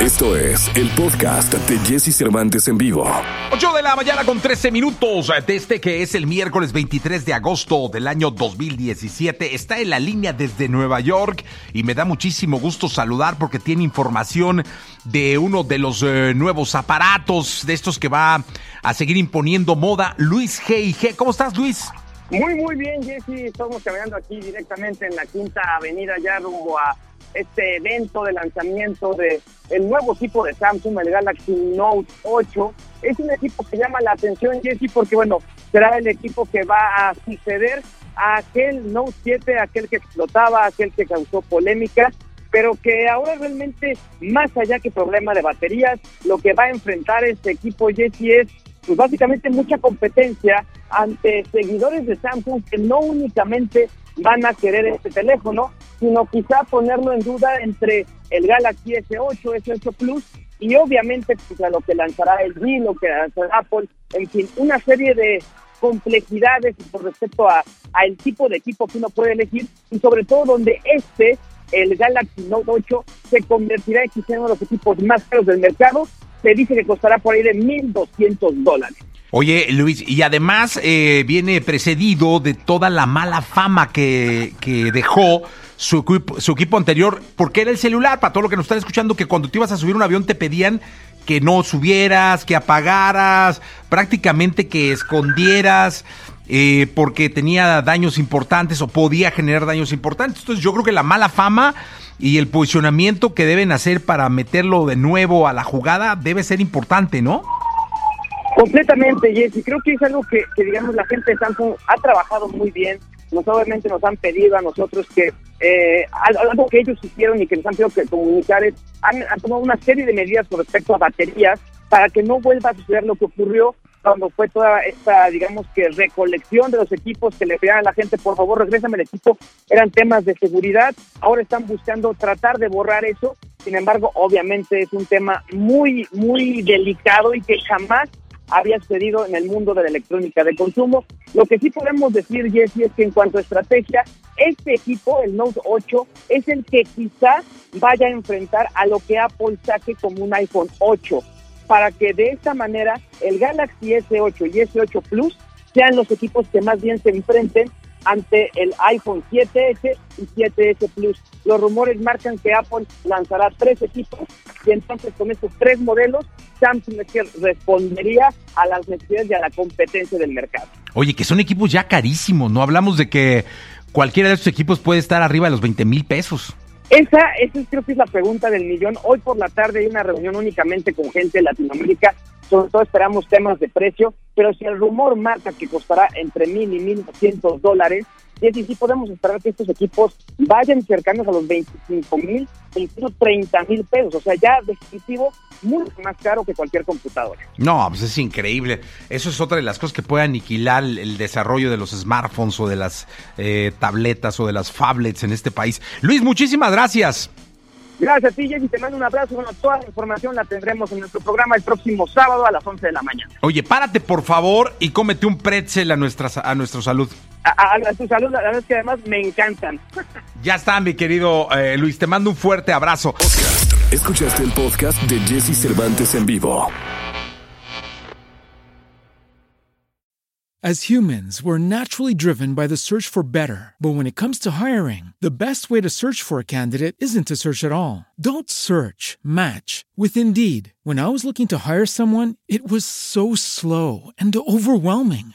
Esto es el podcast de Jesse Cervantes en vivo. 8 de la mañana con 13 minutos de este que es el miércoles 23 de agosto del año 2017. Está en la línea desde Nueva York y me da muchísimo gusto saludar porque tiene información de uno de los eh, nuevos aparatos de estos que va a seguir imponiendo moda. Luis G. ¿Cómo estás, Luis? Muy, muy bien, Jesse. Estamos caminando aquí directamente en la Quinta Avenida, ya rumbo a este evento de lanzamiento de el nuevo equipo de Samsung, el Galaxy Note 8. Es un equipo que llama la atención, Jesse, porque bueno, será el equipo que va a suceder a aquel Note 7, aquel que explotaba, aquel que causó polémica, pero que ahora realmente, más allá que problema de baterías, lo que va a enfrentar este equipo, Jesse, es pues básicamente mucha competencia ante seguidores de Samsung que no únicamente van a querer este teléfono, sino quizá ponerlo en duda entre el Galaxy S8, S8 Plus y obviamente pues, a lo que lanzará el G, lo que lanzará Apple, en fin, una serie de complejidades por respecto a, el tipo de equipo que uno puede elegir y sobre todo donde este, el Galaxy Note 8, se convertirá en uno de los equipos más caros del mercado. Se dice que costará por ahí de 1.200 dólares. Oye, Luis, y además eh, viene precedido de toda la mala fama que, que dejó su equipo, su equipo anterior, porque era el celular, para todo lo que nos están escuchando, que cuando te ibas a subir un avión te pedían que no subieras, que apagaras, prácticamente que escondieras, eh, porque tenía daños importantes o podía generar daños importantes. Entonces yo creo que la mala fama y el posicionamiento que deben hacer para meterlo de nuevo a la jugada debe ser importante, ¿no? Completamente, Jessy. Creo que es algo que, digamos, la gente de Samsung ha trabajado muy bien. Nos obviamente nos han pedido a nosotros que eh, algo que ellos hicieron y que nos han pedido que comunicar es, han, tomado una serie de medidas con respecto a baterías para que no vuelva a suceder lo que ocurrió cuando fue toda esta, digamos que recolección de los equipos que le pedían a la gente, por favor, regrésame el equipo, eran temas de seguridad, ahora están buscando tratar de borrar eso, sin embargo, obviamente es un tema muy, muy delicado y que jamás había sucedido en el mundo de la electrónica de consumo. Lo que sí podemos decir, Jesse, es que en cuanto a estrategia, este equipo, el Note 8, es el que quizás vaya a enfrentar a lo que Apple saque como un iPhone 8, para que de esta manera el Galaxy S8 y S8 Plus sean los equipos que más bien se enfrenten ante el iPhone 7S y 7S Plus. Los rumores marcan que Apple lanzará tres equipos y entonces con estos tres modelos Samsung respondería a las necesidades y a la competencia del mercado. Oye, que son equipos ya carísimos, ¿no? Hablamos de que cualquiera de estos equipos puede estar arriba de los 20 mil pesos. Esa, esa creo que es la pregunta del millón. Hoy por la tarde hay una reunión únicamente con gente de Latinoamérica sobre todo esperamos temas de precio, pero si el rumor marca que costará entre mil y mil doscientos dólares, y es sí podemos esperar que estos equipos vayan cercanos a los 25 mil, incluso 30 mil pesos. O sea, ya definitivo, mucho más caro que cualquier computadora. No, pues es increíble. Eso es otra de las cosas que puede aniquilar el, desarrollo de los smartphones o de las eh, tabletas o de las phablets en este país. Luis, muchísimas gracias. Gracias a ti, Jessy. Te mando un abrazo. Bueno, toda la información la tendremos en nuestro programa el próximo sábado a las 11 de la mañana. Oye, párate, por favor, y cómete un pretzel a nuestra, a nuestra salud. A, tu salud, la verdad es que además me encantan. Ya está, mi querido eh, Luis. Te mando un fuerte abrazo. Escuchaste el podcast de Jesse Cervantes en vivo. As humans, we're naturally driven by the search for better. But when it comes to hiring, the best way to search for a candidate isn't to search at all. Don't search, match with Indeed. When I was looking to hire someone, it was so slow and overwhelming.